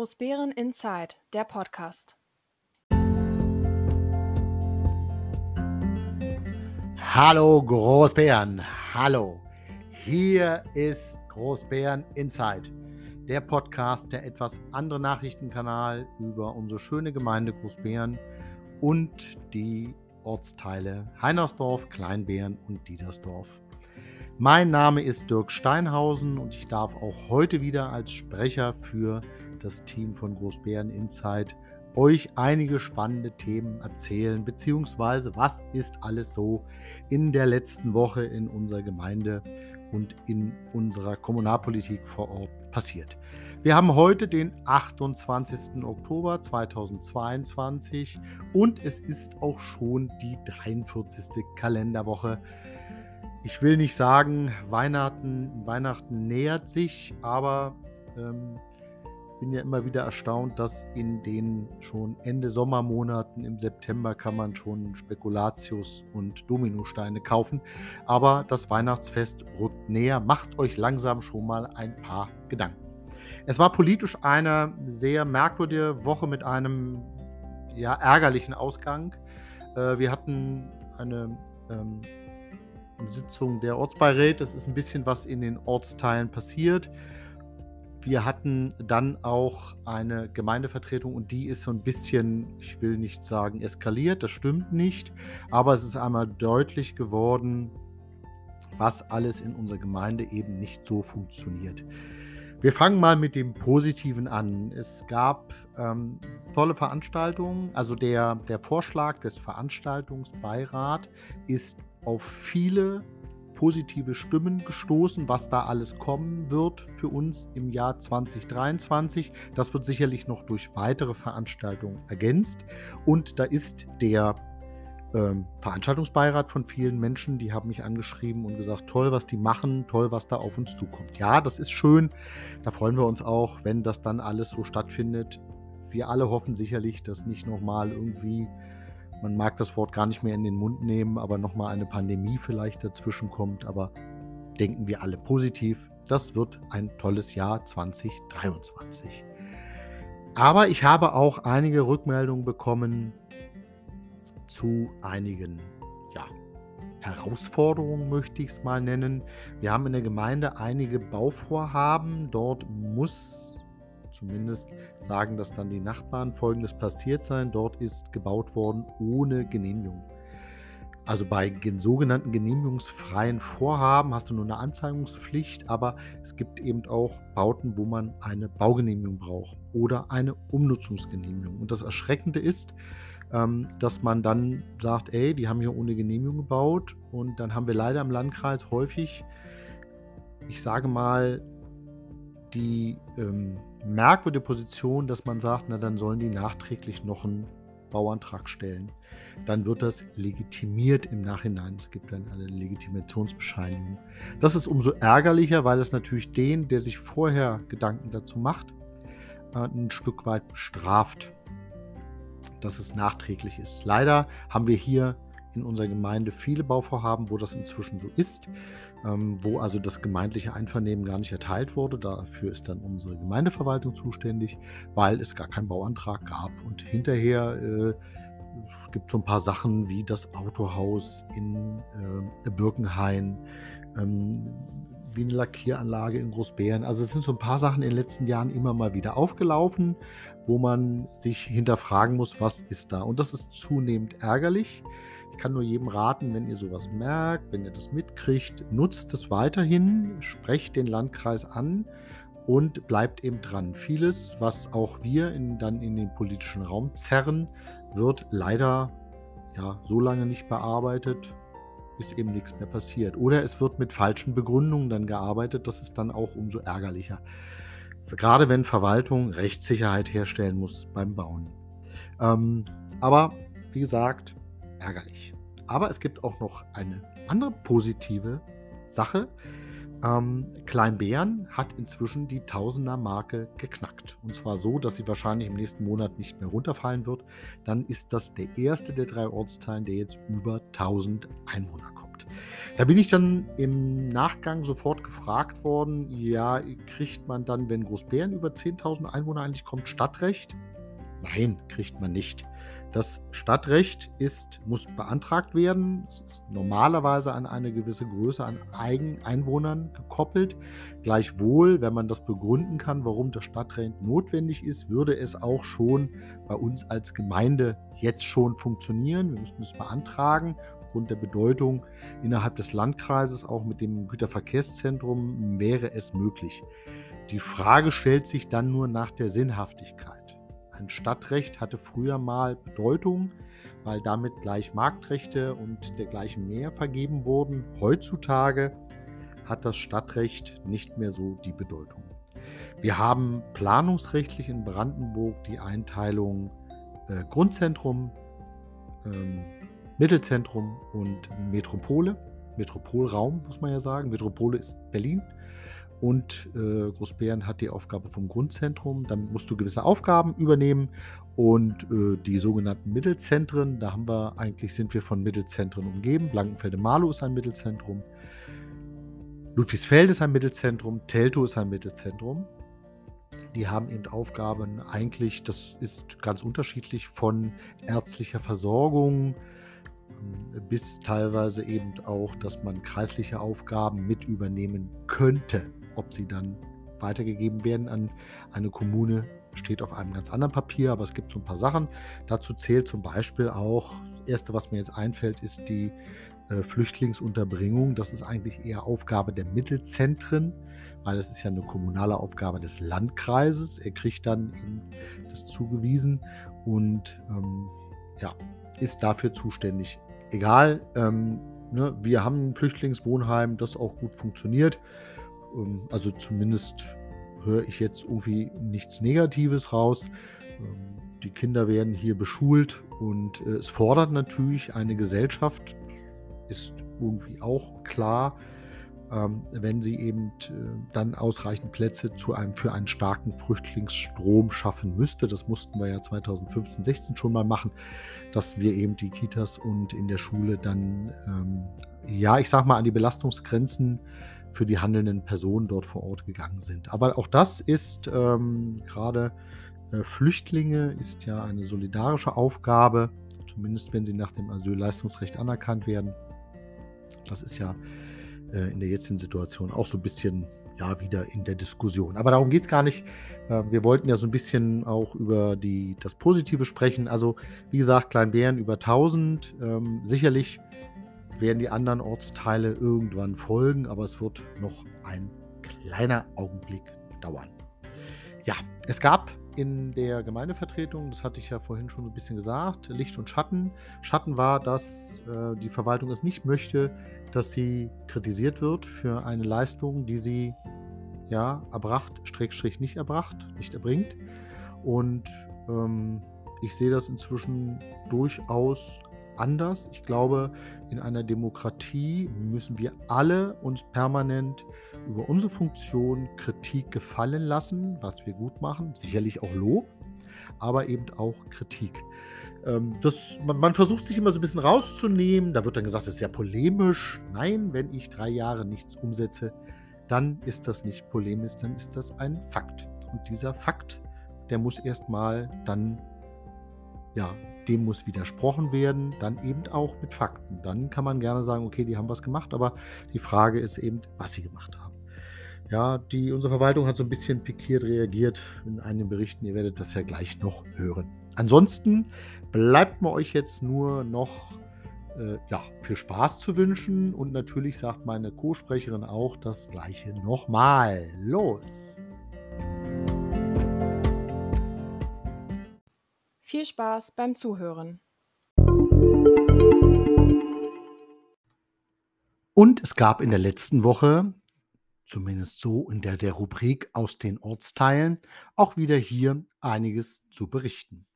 Großbären Inside, der Podcast. Hallo Großbären, hallo. Hier ist Großbären Inside, der Podcast, der etwas andere Nachrichtenkanal über unsere schöne Gemeinde Großbären und die Ortsteile Heinersdorf, Kleinbären und Diedersdorf. Mein Name ist Dirk Steinhausen und ich darf auch heute wieder als Sprecher für das Team von Großbären Inside euch einige spannende Themen erzählen, beziehungsweise was ist alles so in der letzten Woche in unserer Gemeinde und in unserer Kommunalpolitik vor Ort passiert. Wir haben heute den 28. Oktober 2022 und es ist auch schon die 43. Kalenderwoche. Ich will nicht sagen, Weihnachten, Weihnachten nähert sich, aber ähm, bin ja immer wieder erstaunt, dass in den schon Ende Sommermonaten im September kann man schon Spekulatius und Dominosteine kaufen. Aber das Weihnachtsfest rückt näher. Macht euch langsam schon mal ein paar Gedanken. Es war politisch eine sehr merkwürdige Woche mit einem ja, ärgerlichen Ausgang. Äh, wir hatten eine ähm, Sitzung der Ortsbeiräte. Es ist ein bisschen was in den Ortsteilen passiert. Wir hatten dann auch eine Gemeindevertretung und die ist so ein bisschen, ich will nicht sagen eskaliert, das stimmt nicht, aber es ist einmal deutlich geworden, was alles in unserer Gemeinde eben nicht so funktioniert. Wir fangen mal mit dem Positiven an. Es gab ähm, tolle Veranstaltungen. Also der, der Vorschlag des Veranstaltungsbeirats ist auf viele positive Stimmen gestoßen, was da alles kommen wird für uns im Jahr 2023. Das wird sicherlich noch durch weitere Veranstaltungen ergänzt. Und da ist der ähm, Veranstaltungsbeirat von vielen Menschen, die haben mich angeschrieben und gesagt, toll, was die machen, toll, was da auf uns zukommt. Ja, das ist schön. Da freuen wir uns auch, wenn das dann alles so stattfindet. Wir alle hoffen sicherlich, dass nicht nochmal irgendwie man mag das Wort gar nicht mehr in den Mund nehmen, aber nochmal eine Pandemie vielleicht dazwischen kommt. Aber denken wir alle positiv. Das wird ein tolles Jahr 2023. Aber ich habe auch einige Rückmeldungen bekommen zu einigen ja, Herausforderungen, möchte ich es mal nennen. Wir haben in der Gemeinde einige Bauvorhaben. Dort muss Zumindest sagen das dann die Nachbarn. Folgendes passiert sein: Dort ist gebaut worden ohne Genehmigung. Also bei sogenannten genehmigungsfreien Vorhaben hast du nur eine Anzeigungspflicht, aber es gibt eben auch Bauten, wo man eine Baugenehmigung braucht oder eine Umnutzungsgenehmigung. Und das Erschreckende ist, ähm, dass man dann sagt, ey, die haben hier ohne Genehmigung gebaut und dann haben wir leider im Landkreis häufig, ich sage mal, die ähm, merkwürdige Position, dass man sagt, na dann sollen die nachträglich noch einen Bauantrag stellen. Dann wird das legitimiert im Nachhinein. Es gibt dann eine Legitimationsbescheinigung. Das ist umso ärgerlicher, weil es natürlich den, der sich vorher Gedanken dazu macht, äh, ein Stück weit bestraft, dass es nachträglich ist. Leider haben wir hier in unserer Gemeinde viele Bauvorhaben, wo das inzwischen so ist, wo also das gemeindliche Einvernehmen gar nicht erteilt wurde. Dafür ist dann unsere Gemeindeverwaltung zuständig, weil es gar keinen Bauantrag gab. Und hinterher äh, gibt so ein paar Sachen wie das Autohaus in äh, Birkenhain, ähm, wie eine Lackieranlage in Großbären. Also es sind so ein paar Sachen in den letzten Jahren immer mal wieder aufgelaufen, wo man sich hinterfragen muss, was ist da. Und das ist zunehmend ärgerlich. Kann nur jedem raten, wenn ihr sowas merkt, wenn ihr das mitkriegt, nutzt es weiterhin, sprecht den Landkreis an und bleibt eben dran. Vieles, was auch wir in, dann in den politischen Raum zerren, wird leider ja, so lange nicht bearbeitet, bis eben nichts mehr passiert. Oder es wird mit falschen Begründungen dann gearbeitet, das ist dann auch umso ärgerlicher. Gerade wenn Verwaltung Rechtssicherheit herstellen muss beim Bauen. Ähm, aber wie gesagt, ärgerlich. Aber es gibt auch noch eine andere positive Sache. Ähm, Kleinbären hat inzwischen die Tausender-Marke geknackt. Und zwar so, dass sie wahrscheinlich im nächsten Monat nicht mehr runterfallen wird. Dann ist das der erste der drei Ortsteilen, der jetzt über 1000 Einwohner kommt. Da bin ich dann im Nachgang sofort gefragt worden, ja, kriegt man dann, wenn Großbären über 10.000 Einwohner eigentlich kommt, Stadtrecht? Nein, kriegt man nicht. Das Stadtrecht ist, muss beantragt werden. Es ist normalerweise an eine gewisse Größe an Eigen Einwohnern gekoppelt. Gleichwohl, wenn man das begründen kann, warum das Stadtrecht notwendig ist, würde es auch schon bei uns als Gemeinde jetzt schon funktionieren. Wir müssten es beantragen. Aufgrund der Bedeutung innerhalb des Landkreises, auch mit dem Güterverkehrszentrum, wäre es möglich. Die Frage stellt sich dann nur nach der Sinnhaftigkeit. Ein Stadtrecht hatte früher mal Bedeutung, weil damit gleich Marktrechte und dergleichen mehr vergeben wurden. Heutzutage hat das Stadtrecht nicht mehr so die Bedeutung. Wir haben planungsrechtlich in Brandenburg die Einteilung äh, Grundzentrum, ähm, Mittelzentrum und Metropole. Metropolraum muss man ja sagen. Metropole ist Berlin und äh, Großbären hat die Aufgabe vom Grundzentrum. Dann musst du gewisse Aufgaben übernehmen und äh, die sogenannten Mittelzentren. Da haben wir eigentlich sind wir von Mittelzentren umgeben. Blankenfelde-Marlow ist ein Mittelzentrum. Ludwigsfeld ist ein Mittelzentrum. Teltow ist ein Mittelzentrum. Die haben eben Aufgaben eigentlich, das ist ganz unterschiedlich von ärztlicher Versorgung ähm, bis teilweise eben auch, dass man kreisliche Aufgaben mit übernehmen könnte. Ob sie dann weitergegeben werden an eine Kommune, steht auf einem ganz anderen Papier, aber es gibt so ein paar Sachen. Dazu zählt zum Beispiel auch, das Erste, was mir jetzt einfällt, ist die äh, Flüchtlingsunterbringung. Das ist eigentlich eher Aufgabe der Mittelzentren, weil es ist ja eine kommunale Aufgabe des Landkreises. Er kriegt dann eben das zugewiesen und ähm, ja, ist dafür zuständig. Egal, ähm, ne, wir haben ein Flüchtlingswohnheim, das auch gut funktioniert. Ähm, also zumindest höre ich jetzt irgendwie nichts Negatives raus. Ähm, die Kinder werden hier beschult und äh, es fordert natürlich eine Gesellschaft, ist irgendwie auch klar, ähm, wenn sie eben äh, dann ausreichend Plätze zu einem, für einen starken Flüchtlingsstrom schaffen müsste. Das mussten wir ja 2015, 16 schon mal machen, dass wir eben die Kitas und in der Schule dann, ja, ich sag mal, an die Belastungsgrenzen für die handelnden Personen dort vor Ort gegangen sind. Aber auch das ist ähm, gerade äh, Flüchtlinge ist ja eine solidarische Aufgabe, zumindest wenn sie nach dem Asylleistungsrecht anerkannt werden. Das ist ja äh, in der jetzigen Situation auch so ein bisschen ja wieder in der Diskussion. Aber darum geht es gar nicht. Äh, wir wollten ja so ein bisschen auch über die, das Positive sprechen. Also wie gesagt, Kleinbären über 1000. Ähm, sicherlich werden die anderen Ortsteile irgendwann folgen, aber es wird noch ein kleiner Augenblick dauern. Ja, es gab in der Gemeindevertretung, das hatte ich ja vorhin schon ein bisschen gesagt, Licht und Schatten. Schatten war, dass äh, die Verwaltung es nicht möchte, dass sie kritisiert wird für eine Leistung, die sie ja erbracht, Streckstrich nicht erbracht, nicht erbringt. Und ähm, ich sehe das inzwischen durchaus anders. Ich glaube, in einer Demokratie müssen wir alle uns permanent über unsere Funktion Kritik gefallen lassen, was wir gut machen, sicherlich auch Lob, aber eben auch Kritik. Ähm, das, man, man, versucht sich immer so ein bisschen rauszunehmen. Da wird dann gesagt, das ist ja polemisch. Nein, wenn ich drei Jahre nichts umsetze, dann ist das nicht polemisch, dann ist das ein Fakt. Und dieser Fakt, der muss erstmal dann ja, dem muss widersprochen werden, dann eben auch mit Fakten. Dann kann man gerne sagen, okay, die haben was gemacht, aber die Frage ist eben, was sie gemacht haben. Ja, die, unsere Verwaltung hat so ein bisschen pikiert reagiert in einigen Berichten. Ihr werdet das ja gleich noch hören. Ansonsten bleibt mir euch jetzt nur noch äh, ja, viel Spaß zu wünschen und natürlich sagt meine Co-Sprecherin auch das gleiche nochmal. Los! Viel Spaß beim Zuhören. Und es gab in der letzten Woche, zumindest so in der, der Rubrik aus den Ortsteilen, auch wieder hier einiges zu berichten.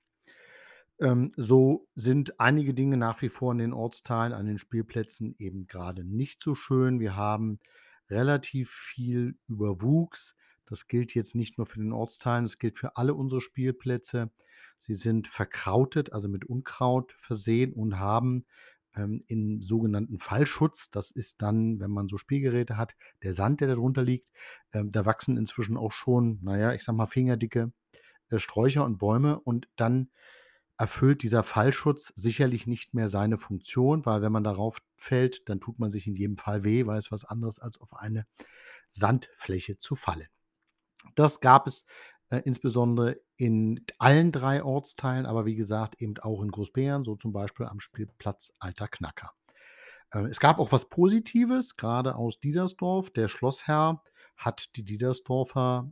Ähm, so sind einige Dinge nach wie vor in den Ortsteilen, an den Spielplätzen eben gerade nicht so schön. Wir haben relativ viel Überwuchs. Das gilt jetzt nicht nur für den Ortsteilen, das gilt für alle unsere Spielplätze. Sie sind verkrautet, also mit Unkraut versehen und haben ähm, in sogenannten Fallschutz. Das ist dann, wenn man so Spielgeräte hat, der Sand, der darunter liegt. Ähm, da wachsen inzwischen auch schon, naja, ich sag mal, fingerdicke äh, Sträucher und Bäume und dann erfüllt dieser Fallschutz sicherlich nicht mehr seine Funktion, weil wenn man darauf fällt, dann tut man sich in jedem Fall weh, weil es was anderes als auf eine Sandfläche zu fallen. Das gab es äh, insbesondere in allen drei Ortsteilen, aber wie gesagt eben auch in Großbären, so zum Beispiel am Spielplatz Alter Knacker. Äh, es gab auch was Positives, gerade aus Diedersdorf. Der Schlossherr hat die Diedersdorfer,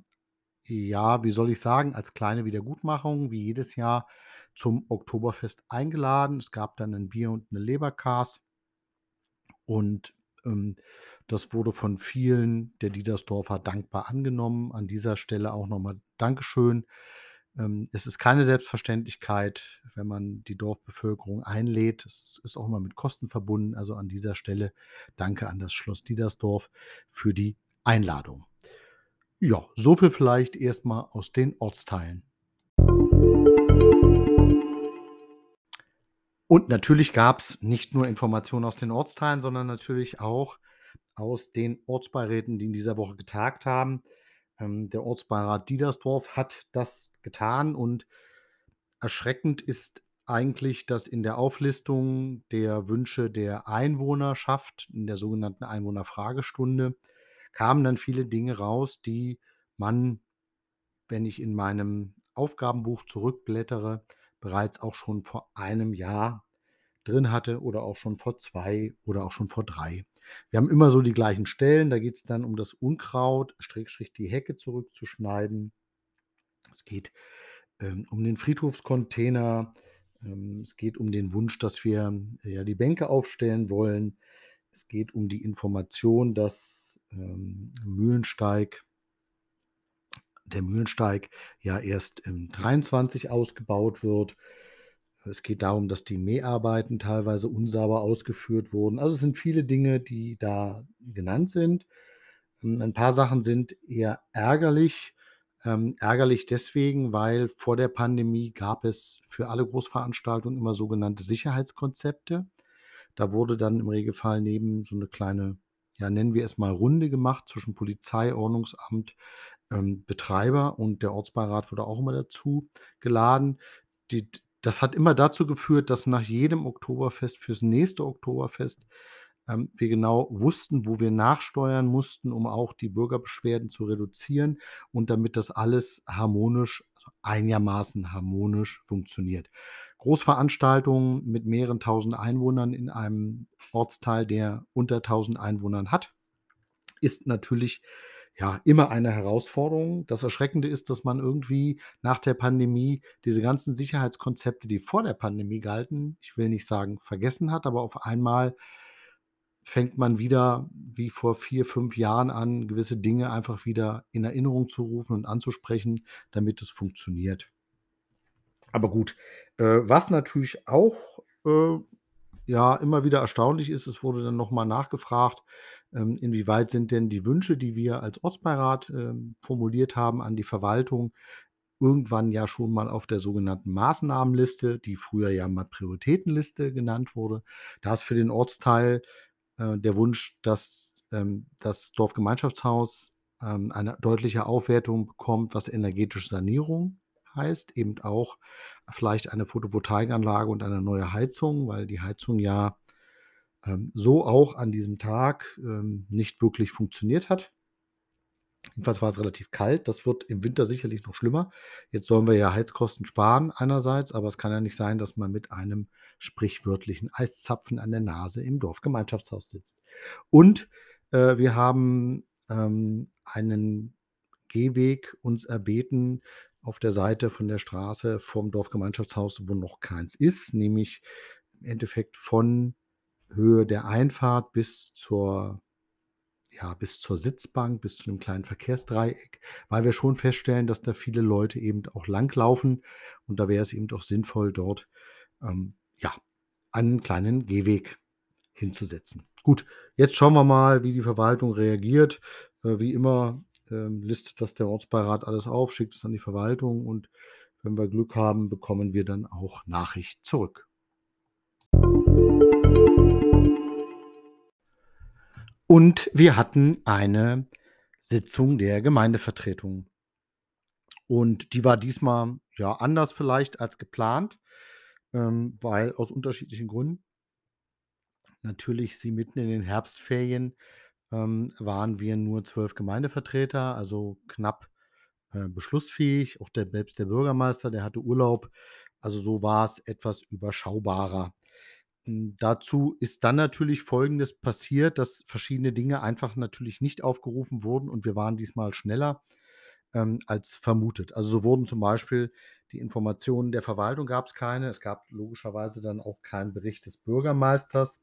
ja, wie soll ich sagen, als kleine Wiedergutmachung, wie jedes Jahr, zum Oktoberfest eingeladen. Es gab dann ein Bier und eine Leberkas. Und ähm, das wurde von vielen der Diedersdorfer dankbar angenommen. An dieser Stelle auch nochmal Dankeschön. Ähm, es ist keine Selbstverständlichkeit, wenn man die Dorfbevölkerung einlädt. Es ist auch immer mit Kosten verbunden. Also an dieser Stelle danke an das Schloss Diedersdorf für die Einladung. Ja, so viel vielleicht erstmal aus den Ortsteilen. Und natürlich gab es nicht nur Informationen aus den Ortsteilen, sondern natürlich auch aus den Ortsbeiräten, die in dieser Woche getagt haben. Ähm, der Ortsbeirat Diedersdorf hat das getan und erschreckend ist eigentlich, dass in der Auflistung der Wünsche der Einwohnerschaft, in der sogenannten Einwohnerfragestunde, kamen dann viele Dinge raus, die man, wenn ich in meinem Aufgabenbuch zurückblättere, bereits auch schon vor einem Jahr drin hatte oder auch schon vor zwei oder auch schon vor drei. Wir haben immer so die gleichen Stellen. Da geht es dann um das Unkraut, Strickstrich die Hecke zurückzuschneiden. Es geht ähm, um den Friedhofscontainer. Ähm, es geht um den Wunsch, dass wir äh, ja die Bänke aufstellen wollen. Es geht um die Information, dass ähm, Mühlensteig der Mühlensteig ja erst im 23 ausgebaut wird. Es geht darum, dass die Mäharbeiten teilweise unsauber ausgeführt wurden. Also es sind viele Dinge, die da genannt sind. Ähm, ein paar Sachen sind eher ärgerlich. Ähm, ärgerlich deswegen, weil vor der Pandemie gab es für alle Großveranstaltungen immer sogenannte Sicherheitskonzepte. Da wurde dann im Regelfall neben so eine kleine, ja, nennen wir es mal Runde gemacht zwischen Polizei, Ordnungsamt, ähm, Betreiber und der Ortsbeirat wurde auch immer dazu geladen. Die, das hat immer dazu geführt, dass nach jedem Oktoberfest fürs nächste Oktoberfest ähm, wir genau wussten, wo wir nachsteuern mussten, um auch die Bürgerbeschwerden zu reduzieren und damit das alles harmonisch, also einigermaßen harmonisch funktioniert. Großveranstaltungen mit mehreren tausend Einwohnern in einem Ortsteil, der unter tausend Einwohnern hat, ist natürlich ja, immer eine Herausforderung. Das Erschreckende ist, dass man irgendwie nach der Pandemie diese ganzen Sicherheitskonzepte, die vor der Pandemie galten, ich will nicht sagen vergessen hat, aber auf einmal fängt man wieder wie vor vier, fünf Jahren an, gewisse Dinge einfach wieder in Erinnerung zu rufen und anzusprechen, damit es funktioniert. Aber gut, äh, was natürlich auch äh, ja immer wieder erstaunlich ist, es wurde dann nochmal nachgefragt, ähm, inwieweit sind denn die Wünsche, die wir als Ortsbeirat ähm, formuliert haben an die Verwaltung, irgendwann ja schon mal auf der sogenannten Maßnahmenliste, die früher ja mal Prioritätenliste genannt wurde. Da ist für den Ortsteil äh, der Wunsch, dass ähm, das Dorfgemeinschaftshaus ähm, eine deutliche Aufwertung bekommt, was energetische Sanierung heißt, eben auch vielleicht eine Photovoltaikanlage und eine neue Heizung, weil die Heizung ja ähm, so auch an diesem Tag ähm, nicht wirklich funktioniert hat. Jedenfalls war es relativ kalt. Das wird im Winter sicherlich noch schlimmer. Jetzt sollen wir ja Heizkosten sparen einerseits, aber es kann ja nicht sein, dass man mit einem sprichwörtlichen Eiszapfen an der Nase im Dorfgemeinschaftshaus sitzt. Und äh, wir haben ähm, einen Gehweg uns erbeten auf der Seite von der Straße vom Dorfgemeinschaftshaus, wo noch keins ist, nämlich im Endeffekt von Höhe der Einfahrt bis zur ja, bis zur Sitzbank, bis zu einem kleinen Verkehrsdreieck, weil wir schon feststellen, dass da viele Leute eben auch langlaufen und da wäre es eben auch sinnvoll, dort ähm, ja, einen kleinen Gehweg hinzusetzen. Gut, jetzt schauen wir mal, wie die Verwaltung reagiert. Äh, wie immer ähm, listet das der Ortsbeirat alles auf, schickt es an die Verwaltung und wenn wir Glück haben, bekommen wir dann auch Nachricht zurück. Und wir hatten eine Sitzung der Gemeindevertretung. Und die war diesmal, ja, anders vielleicht als geplant, ähm, weil aus unterschiedlichen Gründen. Natürlich sie mitten in den Herbstferien, ähm, waren wir nur 12 Gemeindevertreter, also knapp, äh, beschlussfähig. Auch der selbst der Bürgermeister, der hatte Urlaub. Also, so war es etwas überschaubarer. Hm, dazu ist dann natürlich Folgendes passiert, dass verschiedene Dinge einfach natürlich nicht aufgerufen wurden und wir waren diesmal schneller, ähm, als vermutet. Also, so wurden zum Beispiel die Informationen der Verwaltung gab's keine. Es gab logischerweise dann auch keinen Bericht des Bürgermeisters.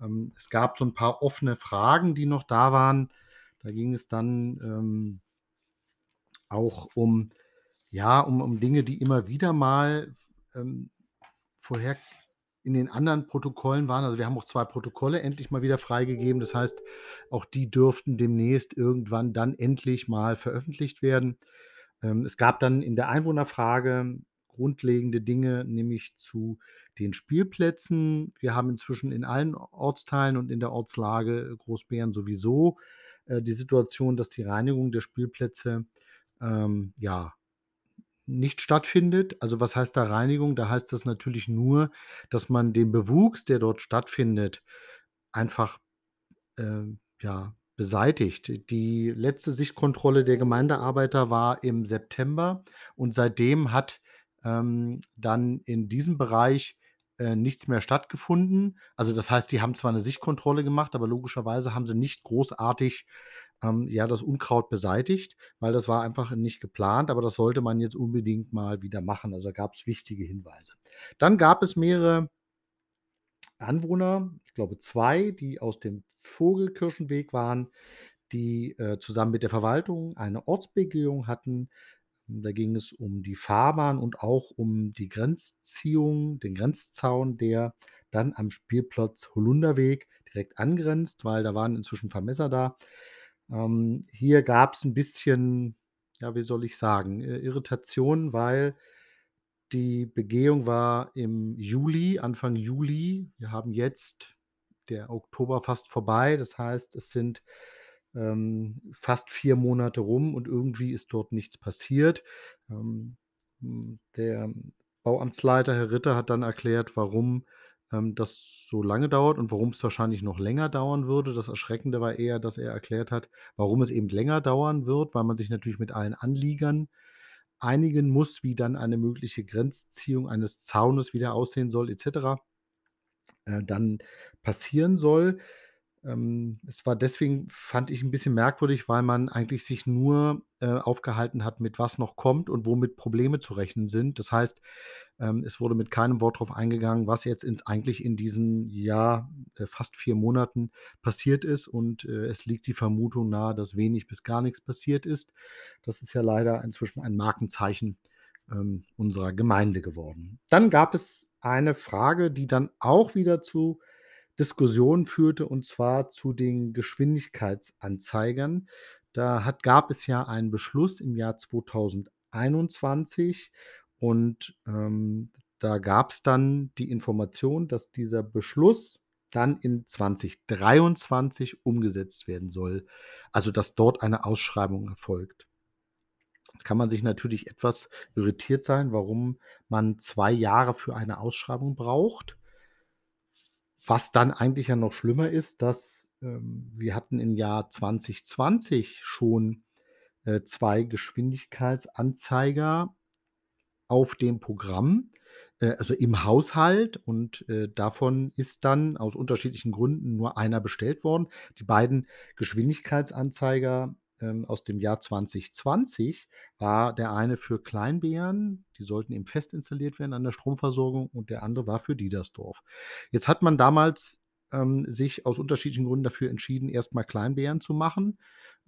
Ähm, es gab so 'n paar offene Fragen, die noch da waren. Da ging es dann, ähm auch um ja, um um Dinge, die immer wieder mal, ähm, vorher in den anderen Protokollen waren. Also, wir haben auch 2 Protokolle endlich mal wieder freigegeben. Das heißt, auch die dürften demnächst irgendwann dann endlich mal veröffentlicht werden. Ähm, es gab dann in der Einwohnerfrage grundlegende Dinge, nämlich zu den Spielplätzen. Wir haben inzwischen in allen Ortsteilen und in der Ortslage Großbeeren sowieso, äh, die Situation, dass die Reinigung der Spielplätze, ähm, ja, nicht stattfindet. Also, was heißt da Reinigung? Da heißt das natürlich nur, dass man den Bewuchs, der dort stattfindet, einfach, ähm, ja, beseitigt. Die letzte Sichtkontrolle der Gemeindearbeiter war im September und seitdem hat, ähm, dann in diesem Bereich, äh, nichts mehr stattgefunden. Also, das heißt, die haben zwar 'ne Sichtkontrolle gemacht, aber logischerweise haben sie nicht großartig, ähm, ja, das Unkraut beseitigt, weil das war einfach nicht geplant, aber das sollte man jetzt unbedingt mal wieder machen. Also, da gab's wichtige Hinweise. Dann gab es mehrere Anwohner, ich glaube 2, die aus dem Vogelkirchenweg waren, die, äh, zusammen mit der Verwaltung eine Ortsbegehung hatten. Da ging es um die Fahrbahn und auch um die Grenzziehung, den Grenzzaun, der dann am Spielplatz Holunderweg direkt angrenzt, weil da waren inzwischen Vermesser da. Ähm, hier gab's 'n bisschen, ja, wie soll ich sagen, äh, Irritation, weil die Begehung war im Juli, Anfang Juli. Wir haben jetzt der Oktober fast vorbei. Das heißt, es sind, ähm, fast 4 Monate rum und irgendwie ist dort nichts passiert. Ähm, hm, der Bauamtsleiter, Herr Ritter, hat dann erklärt, warum, ähm, das so lange dauert und warum's wahrscheinlich noch länger dauern würde. Das Erschreckende war eher, dass er erklärt hat, warum es eben länger dauern wird, weil man sich natürlich mit allen Anliegern einigen muss, wie dann eine mögliche Grenzziehung eines Zaunes wieder aussehen soll et cetera äh, dann passieren soll. Ähm, es war deswegen, fand ich 'n bisschen merkwürdig, weil man eigentlich sich nur, äh, aufgehalten hat, mit was noch kommt und womit Probleme zu rechnen sind. Das heißt, ähm, es wurde mit keinem Wort drauf eingegangen, was jetzt ins eigentlich in diesen, ja, äh, fast 4 Monaten passiert ist und, äh, es liegt die Vermutung nahe, dass wenig bis gar nix passiert ist. Das ist ja leider inzwischen ein Markenzeichen, ähm, unserer Gemeinde geworden. Dann gab es eine Frage, die dann auch wieder zu Diskussionen führte, und zwar zu den Geschwindigkeitsanzeigern. Da hat gab es ja einen Beschluss im Jahr 2021 und, ähm, da gab's dann die Information, dass dieser Beschluss dann in 2023 umgesetzt werden soll, also, dass dort eine Ausschreibung erfolgt. Jetzt kann man sich natürlich etwas irritiert sein, warum man 2 Jahre für eine Ausschreibung braucht. Was dann eigentlich ja noch schlimmer ist, dass, ähm, wir hatten im Jahr 2020 schon, äh, 2 Geschwindigkeitsanzeiger auf dem Programm, äh, also, im Haushalt und, äh, davon ist dann aus unterschiedlichen Gründen nur einer bestellt worden. Die beiden Geschwindigkeitsanzeiger, ähm, aus dem Jahr 2020 war der eine für Kleinbeeren, die sollten eben fest installiert werden an der Stromversorgung und der andere war für Diedersdorf. Jetzt hat man damals, ähm, sich aus unterschiedlichen Gründen dafür entschieden, erst mal Kleinbeeren zu machen.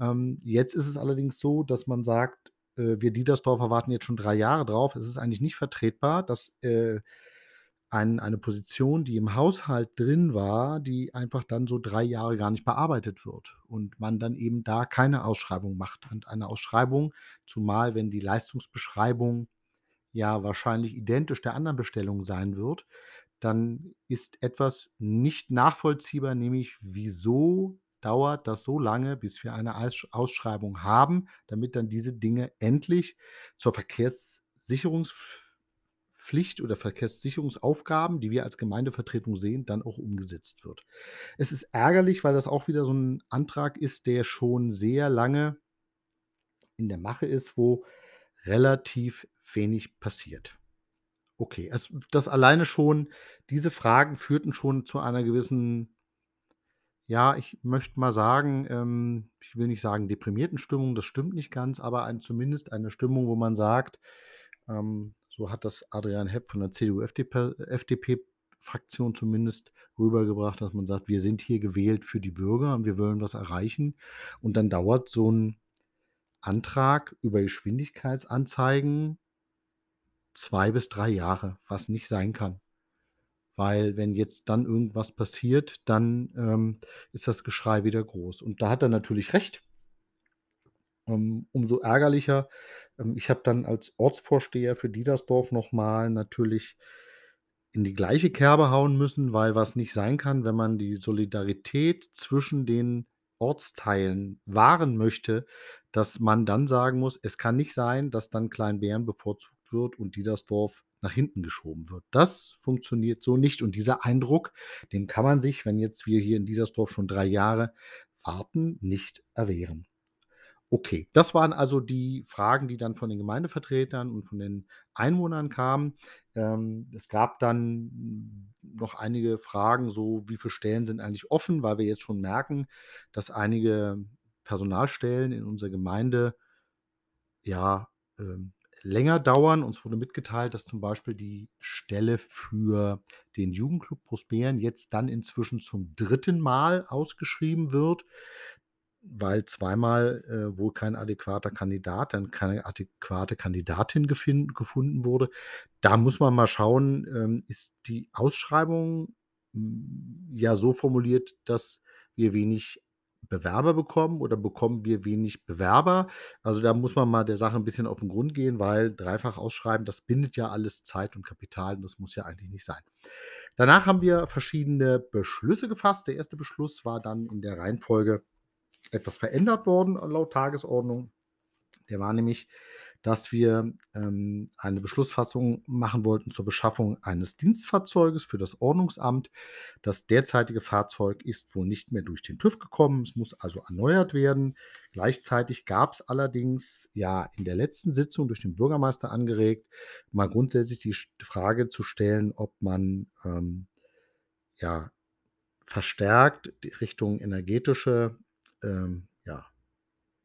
Ähm, jetzt ist es allerdings so, dass man sagt, äh, wir Diedersdorfer warten jetzt schon 3 Jahre drauf. Es ist eigentlich nicht vertretbar, dass, äh, ein eine Position, die im Haushalt drin war, die einfach dann so 3 Jahre gar nicht bearbeitet wird und man dann eben da keine Ausschreibung macht. Und eine Ausschreibung, zumal wenn die Leistungsbeschreibung ja wahrscheinlich identisch der anderen Bestellung sein wird, dann ist etwas nicht nachvollziehbar, nämlich wieso dauert das so lange, bis wir eine Ausschreibung haben, damit dann diese Dinge endlich zur Verkehrssicherungspflicht oder Verkehrssicherungsaufgaben, die wir als Gemeindevertretung sehen, dann auch umgesetzt wird. Es ist ärgerlich, weil das auch wieder so 'n Antrag ist, der schon sehr lange in der Mache ist, wo relativ wenig passiert. Okay, es das alleine schon diese Fragen führten schon zu einer gewissen ja, ich möchte mal sagen, ähm, ich will nicht sagen deprimierten Stimmung, das stimmt nicht ganz, aber ein zumindest eine Stimmung, wo man sagt, ähm, so hat das Adrian Hepp von der CDU FDP FDP-Fraktion zumindest rübergebracht, dass man sagt: „Wir sind hier gewählt für die Bürger und wir wollen was erreichen.“ Und dann dauert so 'n Antrag über Geschwindigkeitsanzeigen 2 bis 3 Jahre, was nicht sein kann. Weil wenn jetzt dann irgendwas passiert, dann, ähm, ist das Geschrei wieder groß. Und da hat er natürlich recht. Ähm, umso ärgerlicher. Ähm, ich habe dann als Ortsvorsteher für Diedersdorf noch mal natürlich in die gleiche Kerbe hauen müssen, weil was nicht sein kann, wenn man die Solidarität zwischen den Ortsteilen wahren möchte, dass man dann sagen muss: „Es kann nicht sein, dass dann Kleinbären bevorzugt wird und Diedersdorf nach hinten geschoben wird.“ Das funktioniert so nicht und dieser Eindruck, den kann man sich, wenn jetzt wir hier in Diedersdorf schon 3 Jahre warten, nicht erwehren. Okay, das waren also die Fragen, die dann von den Gemeindevertretern und von den Einwohnern kamen. Ähm, es gab dann noch einige Fragen, so: Wie viele Stellen sind eigentlich offen? Weil wir jetzt schon merken, dass einige Personalstellen in unserer Gemeinde ja, ähm, länger dauern. Uns wurde mitgeteilt, dass zum Beispiel die Stelle für den Jugendclub Großbären jetzt dann inzwischen zum 3. Mal ausgeschrieben wird, weil zweimal, äh, wohl kein adäquater Kandidat, dann keine adäquate Kandidatin gefunden wurde. Da muss man mal schauen, ähm, ist die Ausschreibung, hm, ja so formuliert, dass wir wenig Bewerber bekommen oder bekommen wir wenig Bewerber? Also, da muss man mal der Sache 'n bisschen auf 'n Grund gehen, weil dreifach ausschreiben, das bindet ja alles Zeit und Kapital und das muss ja eigentlich nicht sein. Danach haben wir verschiedene Beschlüsse gefasst. Der erste Beschluss war dann in der Reihenfolge etwas verändert worden laut Tagesordnung. Der war nämlich, dass wir, ähm, eine Beschlussfassung machen wollten zur Beschaffung eines Dienstfahrzeuges für das Ordnungsamt. Das derzeitige Fahrzeug ist wohl nicht mehr durch den TÜV gekommen. Es muss also erneuert werden. Gleichzeitig gab's allerdings, ja, in der letzten Sitzung durch den Bürgermeister angeregt, mal grundsätzlich die Frage zu stellen, ob man, ähm, ja, verstärkt die Richtung energetische ähm, ja,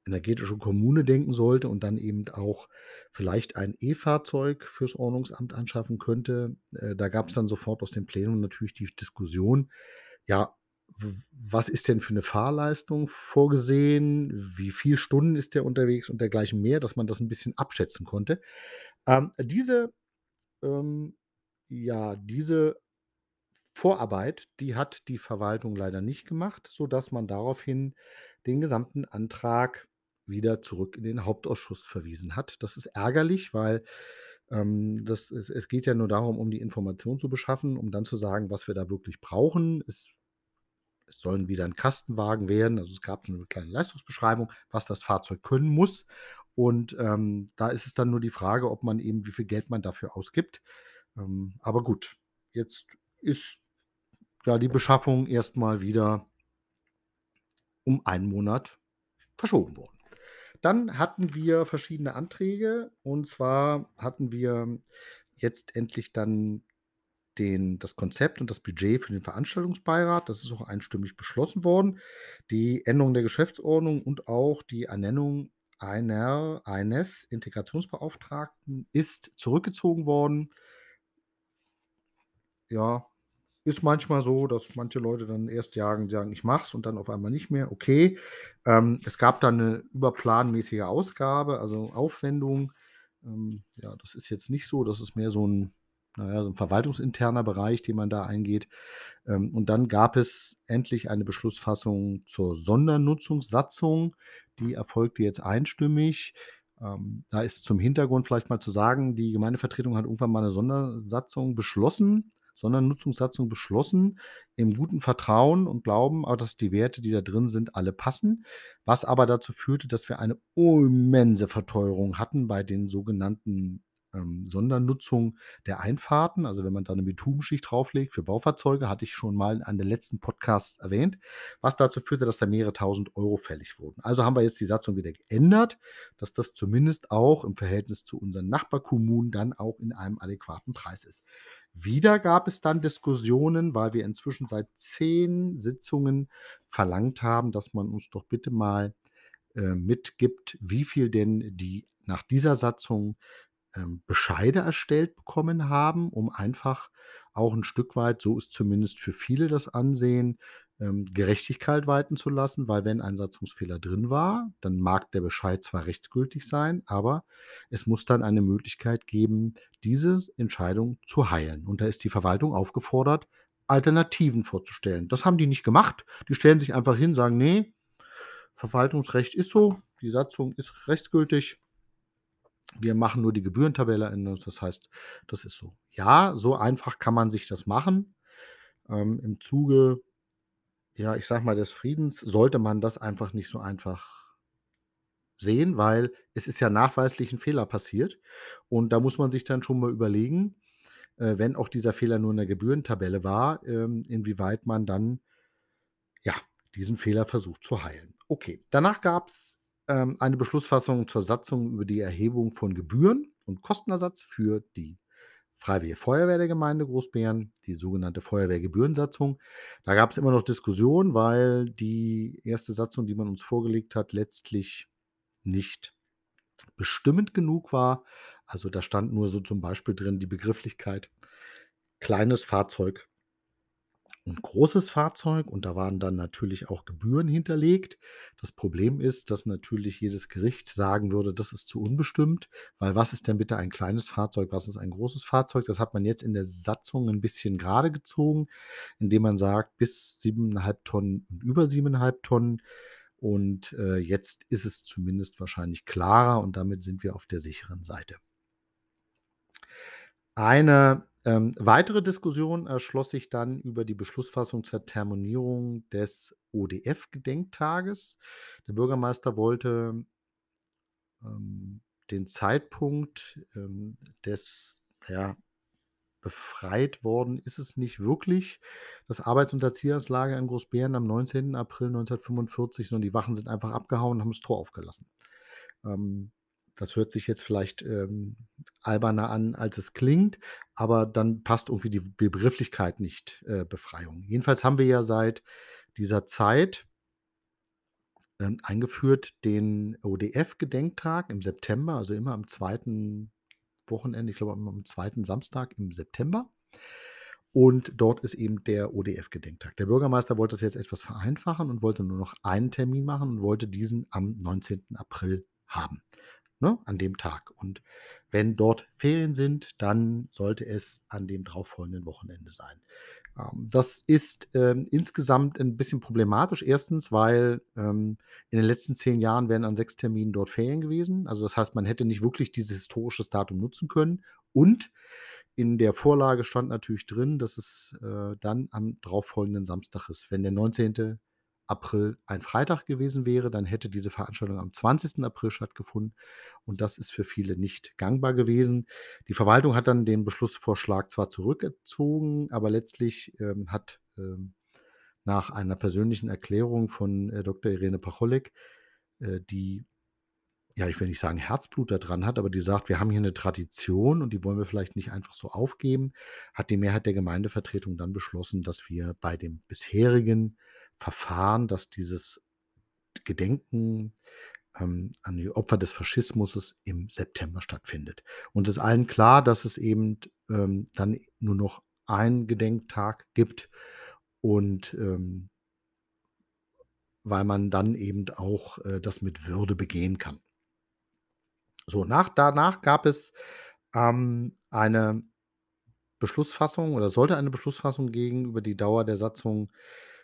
energetische Kommune denken sollte und dann eben auch vielleicht ein E-Fahrzeug fürs Ordnungsamt anschaffen könnte. Äh, da gab's dann sofort aus dem Plenum natürlich die Diskussion: „Ja, was ist denn für 'ne Fahrleistung vorgesehen? Wie viel Stunden ist der unterwegs?“ und dergleichen mehr, dass man das 'n bisschen abschätzen konnte. Ähm, diese ähm, ja, diese Vorarbeit, die hat die Verwaltung leider nicht gemacht, sodass man daraufhin den gesamten Antrag wieder zurück in den Hauptausschuss verwiesen hat. Das ist ärgerlich, weil, ähm, das es es geht ja nur darum, um die Information zu beschaffen, um dann zu sagen, was wir da wirklich brauchen. Es es sollen wieder 'n Kastenwagen werden. Also, es gab so 'ne kleine Leistungsbeschreibung, was das Fahrzeug können muss. Und, ähm, da ist es dann nur die Frage, ob man eben wie viel Geld man dafür ausgibt. Ähm, aber gut, jetzt ist ja die Beschaffung erst mal wieder um 1 Monat verschoben worden. Dann hatten wir verschiedene Anträge und zwar hatten wir jetzt endlich dann den das Konzept und das Budget für den Veranstaltungsbeirat. Das ist auch einstimmig beschlossen worden. Die Änderung der Geschäftsordnung und auch die Ernennung einer eines Integrationsbeauftragten ist zurückgezogen worden. Ja, ist manchmal so, dass manche Leute dann erst jagen sagen: „Ich mache es“ und dann auf einmal nicht mehr, okay. Ähm, es gab da 'ne überplanmäßige Ausgabe, also Aufwendung. Ähm, ja, das ist jetzt nicht so, das ist mehr so 'n na ja, so 'n verwaltungsinterner Bereich, den man da eingeht. Ähm, und dann gab es endlich eine Beschlussfassung zur Sondernutzungssatzung. Die erfolgte jetzt einstimmig. Ähm, da ist zum Hintergrund vielleicht mal zu sagen, die Gemeindevertretung hat irgendwann mal 'ne Sondersatzung beschlossen, Sondernutzungssatzung beschlossen, im guten Vertrauen und Glauben, auch dass die Werte, die da drin sind, alle passen, was aber dazu führte, dass wir eine immense Verteuerung hatten bei den sogenannten ähm, Sondernutzung der Einfahrten. Also wenn man da eine Bitumenschicht drauflegt für Baufahrzeuge, hatte ich schon mal an den letzten Podcasts erwähnt, was dazu führte, dass da mehrere tausend Euro fällig wurden. Also haben wir jetzt die Satzung wieder geändert, dass das zumindest auch im Verhältnis zu unseren Nachbarkommunen dann auch in einem adäquaten Preis ist. Wieder gab es dann Diskussionen, weil wir inzwischen seit zehn Sitzungen verlangt haben, dass man uns doch bitte mal äh, mitgibt, wie viel denn die nach dieser Satzung ähm, Bescheide erstellt bekommen haben, um einfach auch ein Stück weit, so ist zumindest für viele das Ansehen, ähm, Gerechtigkeit walten zu lassen, weil wenn ein Satzungsfehler drin war, dann mag der Bescheid zwar rechtsgültig sein, aber es muss dann eine Möglichkeit geben, diese Entscheidung zu heilen. Und da ist die Verwaltung aufgefordert, Alternativen vorzustellen. Das haben die nicht gemacht. Die stellen sich einfach hin, sagen, nee, Verwaltungsrecht ist so, die Satzung ist rechtsgültig, wir machen nur die Gebührentabelle Das heißt, das ist so. Ja, so einfach kann man sich das machen. Ähm, Im Zuge, ja, ich sag mal, des Friedens sollte man das einfach nicht so einfach sehen, weil es ist ja nachweislich ein Fehler passiert. Und da muss man sich dann schon mal überlegen, äh, wenn auch dieser Fehler nur in der Gebührentabelle war, ähm, inwieweit man dann ja, diesen Fehler versucht zu heilen. Okay, danach gab es ähm, eine Beschlussfassung zur Satzung über die Erhebung von Gebühren und Kostenersatz für die Freiwillige Feuerwehr der Gemeinde Großbären, die sogenannte Feuerwehrgebührensatzung. Da gab es immer noch Diskussionen, weil die erste Satzung, die man uns vorgelegt hat, letztlich nicht bestimmend genug war. Also da stand nur so zum Beispiel drin die Begrifflichkeit kleines Fahrzeug ein großes Fahrzeug und da waren dann natürlich auch Gebühren hinterlegt. Das Problem ist, dass natürlich jedes Gericht sagen würde, das ist zu unbestimmt, weil was ist denn bitte ein kleines Fahrzeug, was ist ein großes Fahrzeug? Das hat man jetzt in der Satzung ein bisschen gerade gezogen, indem man sagt, bis 7,5 Tonnen und über 7,5 Tonnen. Und äh, jetzt ist es zumindest wahrscheinlich klarer und damit sind wir auf der sicheren Seite. Eine ähm, weitere Diskussion erschloss sich dann über die Beschlussfassung zur Terminierung des ODF-Gedenktages. Der Bürgermeister wollte ähm, den Zeitpunkt ähm, des, ja, befreit worden ist es nicht wirklich. Das Arbeitsunterzieherslager in Großbären am 19. April 1945, sondern die Wachen sind einfach abgehauen und haben das Tor aufgelassen. Ähm, das hört sich jetzt vielleicht ähm, alberner an, als es klingt, aber dann passt irgendwie die Begrifflichkeit nicht, äh, Befreiung. Jedenfalls haben wir ja seit dieser Zeit ähm, eingeführt den ODF-Gedenktag im September, also immer am zweiten Wochenende, ich glaube am zweiten Samstag im September. Und dort ist eben der ODF-Gedenktag. Der Bürgermeister wollte das jetzt etwas vereinfachen und wollte nur noch einen Termin machen und wollte diesen am 19. April haben ne, an dem Tag. Und wenn dort Ferien sind, dann sollte es an dem darauffolgenden Wochenende sein. Ähm, das ist ähm, insgesamt ein bisschen problematisch. Erstens, weil ähm, in den letzten zehn Jahren wären an sechs Terminen dort Ferien gewesen. Also das heißt, man hätte nicht wirklich dieses historische Datum nutzen können. Und in der Vorlage stand natürlich drin, dass es äh, dann am darauffolgenden Samstag ist. Wenn der 19. April ein Freitag gewesen wäre, dann hätte diese Veranstaltung am 20. April stattgefunden und das ist für viele nicht gangbar gewesen. Die Verwaltung hat dann den Beschlussvorschlag zwar zurückgezogen, aber letztlich ähm, hat ähm, nach einer persönlichen Erklärung von äh, Dr. Irene Pacholek, äh, die ja, ich will nicht sagen Herzblut da dran hat, aber die sagt, wir haben hier eine Tradition und die wollen wir vielleicht nicht einfach so aufgeben, hat die Mehrheit der Gemeindevertretung dann beschlossen, dass wir bei dem bisherigen Verfahren, dass dieses Gedenken ähm, an die Opfer des Faschismus im September stattfindet. Und es ist allen klar, dass es eben ähm, dann nur noch einen Gedenktag gibt und ähm, weil man dann eben auch äh, das mit Würde begehen kann. So, nach, danach gab es ähm, eine Beschlussfassung oder sollte eine Beschlussfassung gegen über die Dauer der Satzung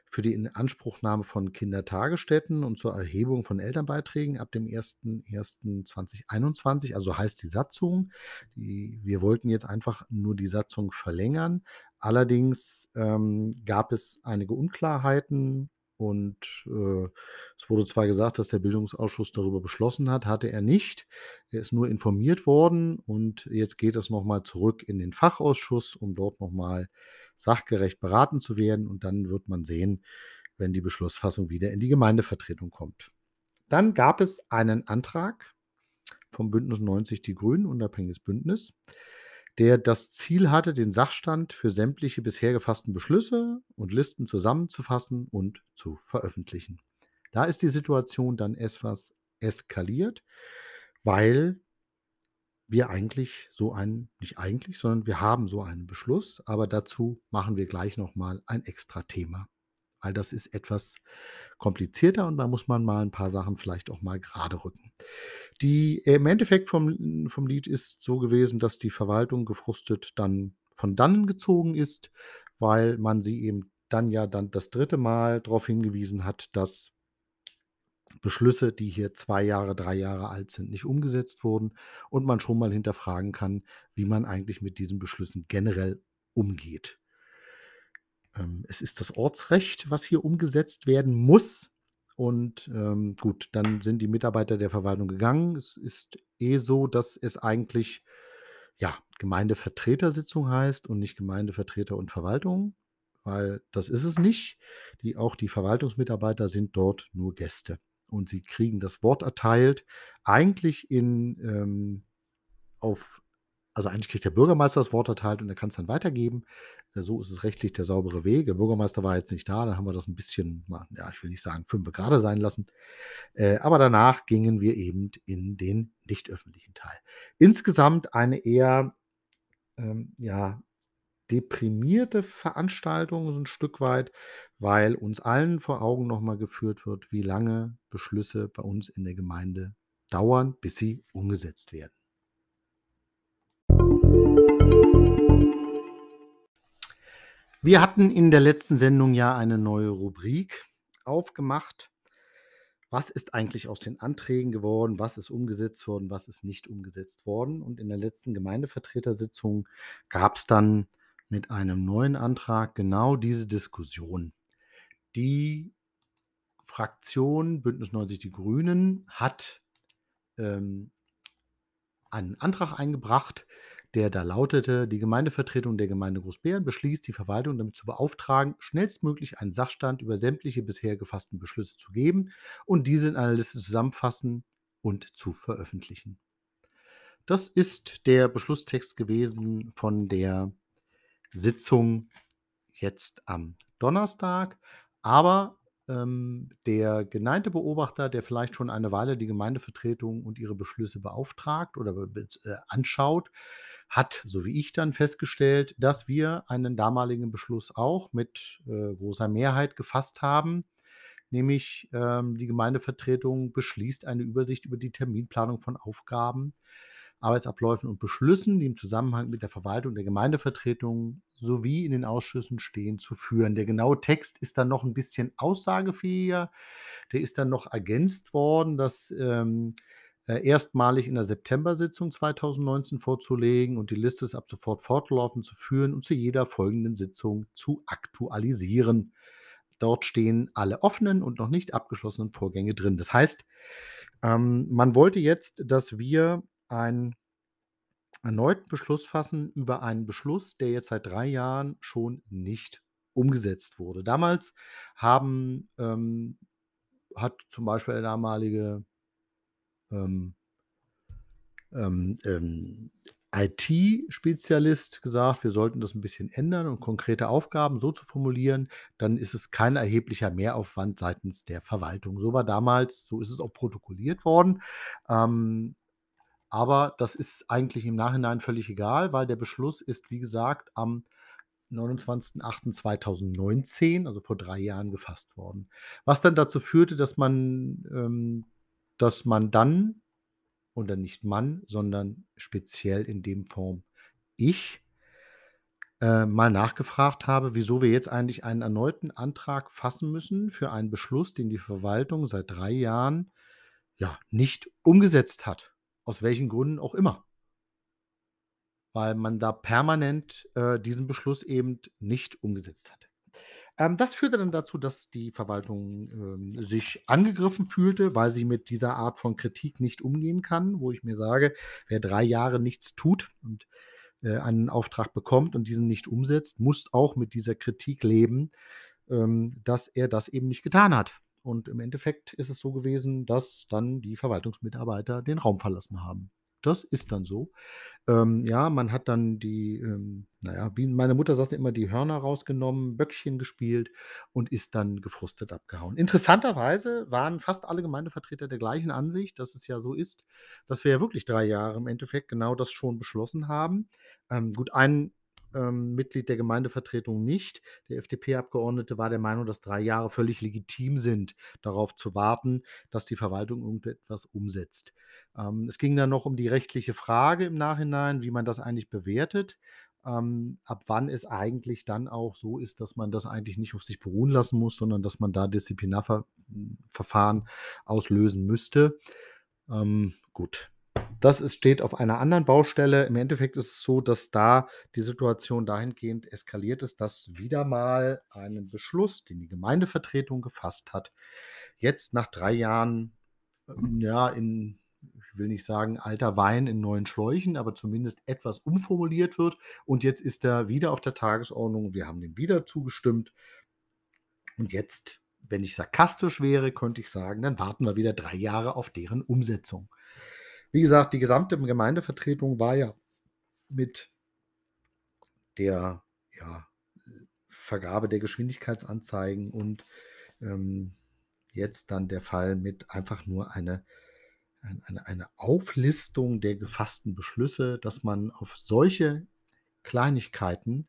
für die Inanspruchnahme von Kindertagesstätten und zur Erhebung von Elternbeiträgen ab dem 01.01.2021. Also heißt die Satzung, die, wir wollten jetzt einfach nur die Satzung verlängern, Allerdings, ähm, gab es einige Unklarheiten und, äh, es wurde zwar gesagt, dass der Bildungsausschuss darüber beschlossen hat, hatte er nicht. Er ist nur informiert worden und jetzt geht es noch mal zurück in den Fachausschuss, um dort noch mal sachgerecht beraten zu werden und dann wird man sehen, wenn die Beschlussfassung wieder in die Gemeindevertretung kommt. Dann gab es einen Antrag vom Bündnis 90 Die Grünen, unabhängiges Bündnis, der das Ziel hatte, den Sachstand für sämtliche bisher gefassten Beschlüsse und Listen zusammenzufassen und zu veröffentlichen. Da ist die Situation dann etwas eskaliert, weil wir eigentlich so einen nicht eigentlich, sondern wir haben so einen Beschluss, aber dazu machen wir gleich noch mal ein Extra-Thema, weil das ist etwas komplizierter und da muss man mal ein paar Sachen vielleicht auch mal gerade rücken. Die im Endeffekt vom vom Lied ist so gewesen, dass die Verwaltung gefrustet dann von dannen gezogen ist, weil man sie eben dann ja dann das dritte Mal darauf hingewiesen hat, dass Beschlüsse, die hier 2 Jahre, 3 Jahre alt sind, nicht umgesetzt wurden und man schon mal hinterfragen kann, wie man eigentlich mit diesen Beschlüssen generell umgeht. Ähm, es ist das Ortsrecht, was hier umgesetzt werden muss. Und ähm, gut, dann sind die Mitarbeiter der Verwaltung gegangen. Es ist eh so, dass es eigentlich ja, Gemeindevertretersitzung heißt und nicht Gemeindevertreter und Verwaltung, weil das ist es nicht. Die, auch die Verwaltungsmitarbeiter sind dort nur Gäste und sie kriegen das Wort erteilt, eigentlich in ähm, auf also eigentlich kriegt der Bürgermeister das Wort erteilt und er kann es dann weitergeben. Äh, so ist es rechtlich der saubere Weg. Der Bürgermeister war jetzt nicht da, dann haben wir das ein bisschen, ja, ich will nicht sagen, fünf gerade sein lassen. Äh, aber danach gingen wir eben in den nicht öffentlichen Teil. Insgesamt eine eher, ähm, ja, deprimierte Veranstaltung so ein Stück weit, weil uns allen vor Augen noch mal geführt wird, wie lange Beschlüsse bei uns in der Gemeinde dauern, bis sie umgesetzt werden. Wir hatten in der letzten Sendung ja eine neue Rubrik aufgemacht. Was ist eigentlich aus den Anträgen geworden? Was ist umgesetzt worden? Was ist nicht umgesetzt worden? Und in der letzten Gemeindevertretersitzung gab es dann mit einem neuen Antrag genau diese Diskussion. Die Fraktion Bündnis 90 Die Grünen hat ähm, einen Antrag eingebracht, der da lautete, die Gemeindevertretung der Gemeinde Großbären beschließt, die Verwaltung damit zu beauftragen, schnellstmöglich einen Sachstand über sämtliche bisher gefassten Beschlüsse zu geben und diese in einer Liste zusammenfassen und zu veröffentlichen. Das ist der Beschlusstext gewesen von der Sitzung jetzt am Donnerstag. Aber ähm, der geneigte Beobachter, der vielleicht schon eine Weile die Gemeindevertretung und ihre Beschlüsse beauftragt oder äh, anschaut, hat, so wie ich dann festgestellt, dass wir einen damaligen Beschluss auch mit äh, großer Mehrheit gefasst haben. Nämlich ähm, die Gemeindevertretung beschließt eine Übersicht über die Terminplanung von Aufgaben Arbeitsabläufen und Beschlüssen, die im Zusammenhang mit der Verwaltung der Gemeindevertretung sowie in den Ausschüssen stehen, zu führen. Der genaue Text ist dann noch ein bisschen aussagefähiger. Der ist dann noch ergänzt worden, dass ähm, äh, erstmalig in der September-Sitzung 2019 vorzulegen und die Liste ist ab sofort fortlaufend zu führen und zu jeder folgenden Sitzung zu aktualisieren. Dort stehen alle offenen und noch nicht abgeschlossenen Vorgänge drin. Das heißt, ähm, man wollte jetzt, dass wir einen erneuten Beschluss fassen über einen Beschluss, der jetzt seit drei Jahren schon nicht umgesetzt wurde. Damals haben, ähm, hat zum Beispiel der damalige ähm, ähm, ähm IT-Spezialist gesagt, wir sollten das ein bisschen ändern und konkrete Aufgaben so zu formulieren, dann ist es kein erheblicher Mehraufwand seitens der Verwaltung. So war damals, so ist es auch protokolliert worden. Ähm, aber das ist eigentlich im Nachhinein völlig egal, weil der Beschluss ist, wie gesagt, am 29.08.2019, also vor drei Jahren, gefasst worden. Was dann dazu führte, dass man, ähm, dass man dann, oder nicht Mann, sondern speziell in dem Form ich, äh, mal nachgefragt habe, wieso wir jetzt eigentlich einen erneuten Antrag fassen müssen für einen Beschluss, den die Verwaltung seit drei Jahren ja nicht umgesetzt hat. Aus welchen Gründen auch immer. weil man da permanent äh, diesen Beschluss eben nicht umgesetzt hat. Ähm, das führte dann dazu, dass die Verwaltung ähm, sich angegriffen fühlte, weil sie mit dieser Art von Kritik nicht umgehen kann, wo ich mir sage, wer drei Jahre nichts tut und äh, einen Auftrag bekommt und diesen nicht umsetzt, muss auch mit dieser Kritik leben, ähm, dass er das eben nicht getan hat. Und im Endeffekt ist es so gewesen, dass dann die Verwaltungsmitarbeiter den Raum verlassen haben. Das ist dann so. Ähm, ja, man hat dann die, ähm, naja, wie meine Mutter sagte immer, die Hörner rausgenommen, Böckchen gespielt und ist dann gefrustet abgehauen. Interessanterweise waren fast alle Gemeindevertreter der gleichen Ansicht, dass es ja so ist, dass wir ja wirklich drei Jahre im Endeffekt genau das schon beschlossen haben. Ähm, gut, ein ähm, Mitglied der Gemeindevertretung nicht. Der FDP-Abgeordnete war der Meinung, dass drei Jahre völlig legitim sind, darauf zu warten, dass die Verwaltung irgendetwas umsetzt. Ähm, es ging dann noch um die rechtliche Frage im Nachhinein, wie man das eigentlich bewertet. Ähm, ab wann es eigentlich dann auch so ist, dass man das eigentlich nicht auf sich beruhen lassen muss, sondern dass man da Disziplinarverfahren auslösen müsste. Ähm, gut, das ist, steht auf einer anderen Baustelle. Im Endeffekt ist es so, dass da die Situation dahingehend eskaliert ist, dass wieder mal einen Beschluss, den die Gemeindevertretung gefasst hat, jetzt nach drei Jahren, ähm, ja, in, ich will nicht sagen, alter Wein in neuen Schläuchen, aber zumindest etwas umformuliert wird. Und jetzt ist er wieder auf der Tagesordnung. Wir haben dem wieder zugestimmt. Und jetzt, wenn ich sarkastisch wäre, könnte ich sagen, dann warten wir wieder drei Jahre auf deren Umsetzung. Wie gesagt, die gesamte Gemeindevertretung war ja mit der ja, Vergabe der Geschwindigkeitsanzeigen und ähm, jetzt dann der Fall mit einfach nur eine, eine, eine Auflistung der gefassten Beschlüsse, dass man auf solche Kleinigkeiten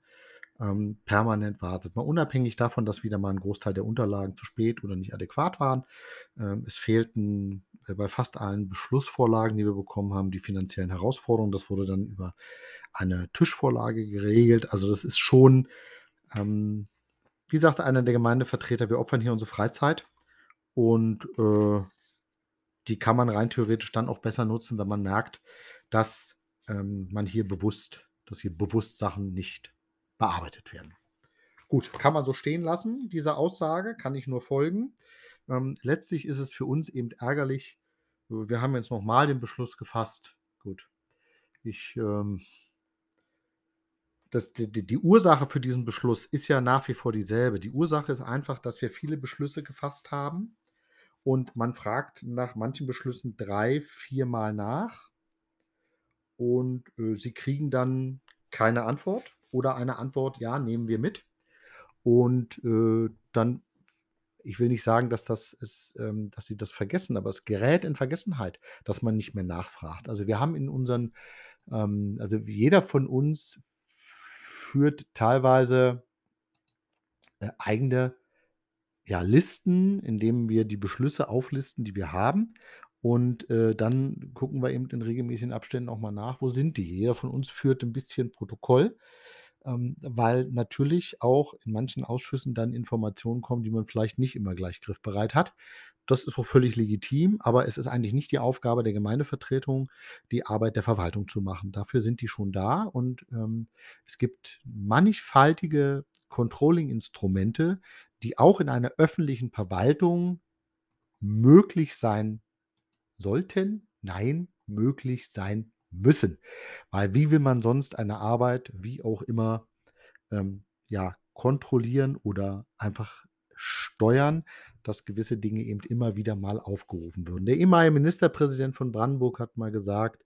ähm, permanent wartet. Mal unabhängig davon, dass wieder mal ein Großteil der Unterlagen zu spät oder nicht adäquat waren. Ähm, es fehlten bei fast allen Beschlussvorlagen, die wir bekommen haben, die finanziellen Herausforderungen. Das wurde dann über eine Tischvorlage geregelt. Also das ist schon, ähm, wie sagte einer der Gemeindevertreter, wir opfern hier unsere Freizeit und äh, die kann man rein theoretisch dann auch besser nutzen, wenn man merkt, dass ähm, man hier bewusst, dass hier bewusst Sachen nicht bearbeitet werden. Gut, kann man so stehen lassen, diese Aussage, kann ich nur folgen. Ähm, letztlich ist es für uns eben ärgerlich. Wir haben jetzt nochmal den Beschluss gefasst. Gut, ich, ähm, das, die, die, Ursache für diesen Beschluss ist ja nach wie vor dieselbe. Die Ursache ist einfach, dass wir viele Beschlüsse gefasst haben und man fragt nach manchen Beschlüssen drei, viermal nach und äh, sie kriegen dann keine Antwort oder eine Antwort, ja, nehmen wir mit. Und äh, dann, ich will nicht sagen, dass das ist, ähm, dass sie das vergessen, aber es gerät in Vergessenheit, dass man nicht mehr nachfragt. Also wir haben in unseren, ähm, also jeder von uns führt teilweise äh, eigene ja, Listen, in denen wir die Beschlüsse auflisten, die wir haben. Und äh, dann gucken wir eben in regelmäßigen Abständen auch mal nach, wo sind die? Jeder von uns führt ein bisschen Protokoll ähm, weil natürlich auch in manchen Ausschüssen dann Informationen kommen, die man vielleicht nicht immer gleich griffbereit hat. Das ist auch völlig legitim, aber es ist eigentlich nicht die Aufgabe der Gemeindevertretung, die Arbeit der Verwaltung zu machen. Dafür sind die schon da und ähm, es gibt mannigfaltige Controlling-Instrumente, die auch in einer öffentlichen Verwaltung möglich sein sollten, nein, möglich sein müssen. Weil wie will man sonst eine Arbeit, wie auch immer, ähm, ja, kontrollieren oder einfach steuern, dass gewisse Dinge eben immer wieder mal aufgerufen würden. Der ehemalige Ministerpräsident von Brandenburg hat mal gesagt,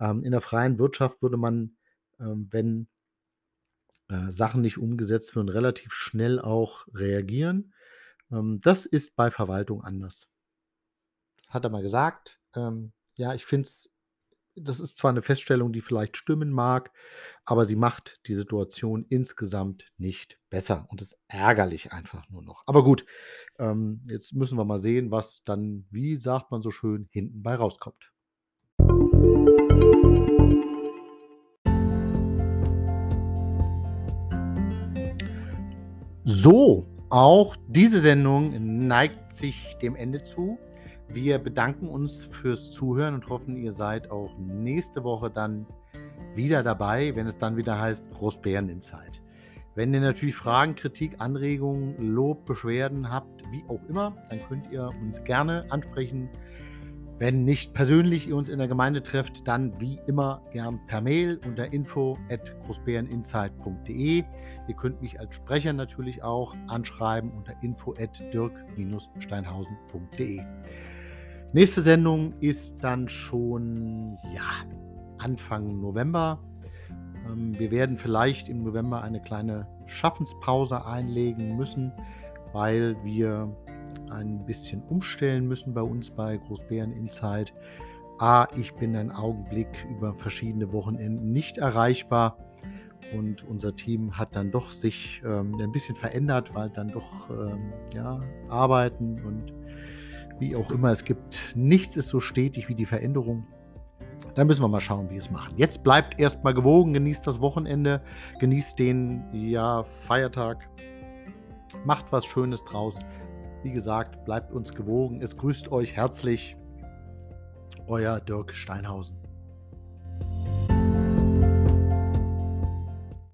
ähm, in der freien Wirtschaft würde man, ähm, wenn äh, Sachen nicht umgesetzt würden, relativ schnell auch reagieren. Ähm, das ist bei Verwaltung anders. Hat er mal gesagt. Ähm, ja, ich finde es das ist zwar eine Feststellung, die vielleicht stimmen mag, aber sie macht die Situation insgesamt nicht besser und ist ärgerlich einfach nur noch. Aber gut, ähm, jetzt müssen wir mal sehen, was dann, wie sagt man so schön, hinten bei rauskommt. So, auch diese Sendung neigt sich dem Ende zu. Wir bedanken uns fürs Zuhören und hoffen, ihr seid auch nächste Woche dann wieder dabei, wenn es dann wieder heißt Großbären Insight. Wenn ihr natürlich Fragen, Kritik, Anregungen, Lob, Beschwerden habt, wie auch immer, dann könnt ihr uns gerne ansprechen. Wenn nicht persönlich ihr uns in der Gemeinde trefft, dann wie immer gern per Mail unter info at großbäreninsight.de. Ihr könnt mich als Sprecher natürlich auch anschreiben unter info at dirk-steinhausen.de. Nächste Sendung ist dann schon ja, Anfang November. Ähm, wir werden vielleicht im November eine kleine Schaffenspause einlegen müssen, weil wir ein bisschen umstellen müssen bei uns bei Großbären Insight. A, ich bin einen Augenblick über verschiedene Wochenenden nicht erreichbar und unser Team hat dann doch sich ähm, ein bisschen verändert, weil dann doch ähm, ja, arbeiten und wie auch immer. Es gibt nichts ist so stetig wie die Veränderung. Da müssen wir mal schauen, wie es machen. Jetzt bleibt erstmal gewogen, genießt das Wochenende, genießt den ja, Feiertag, macht was Schönes draus. Wie gesagt, bleibt uns gewogen. Es grüßt euch herzlich euer Dirk Steinhausen.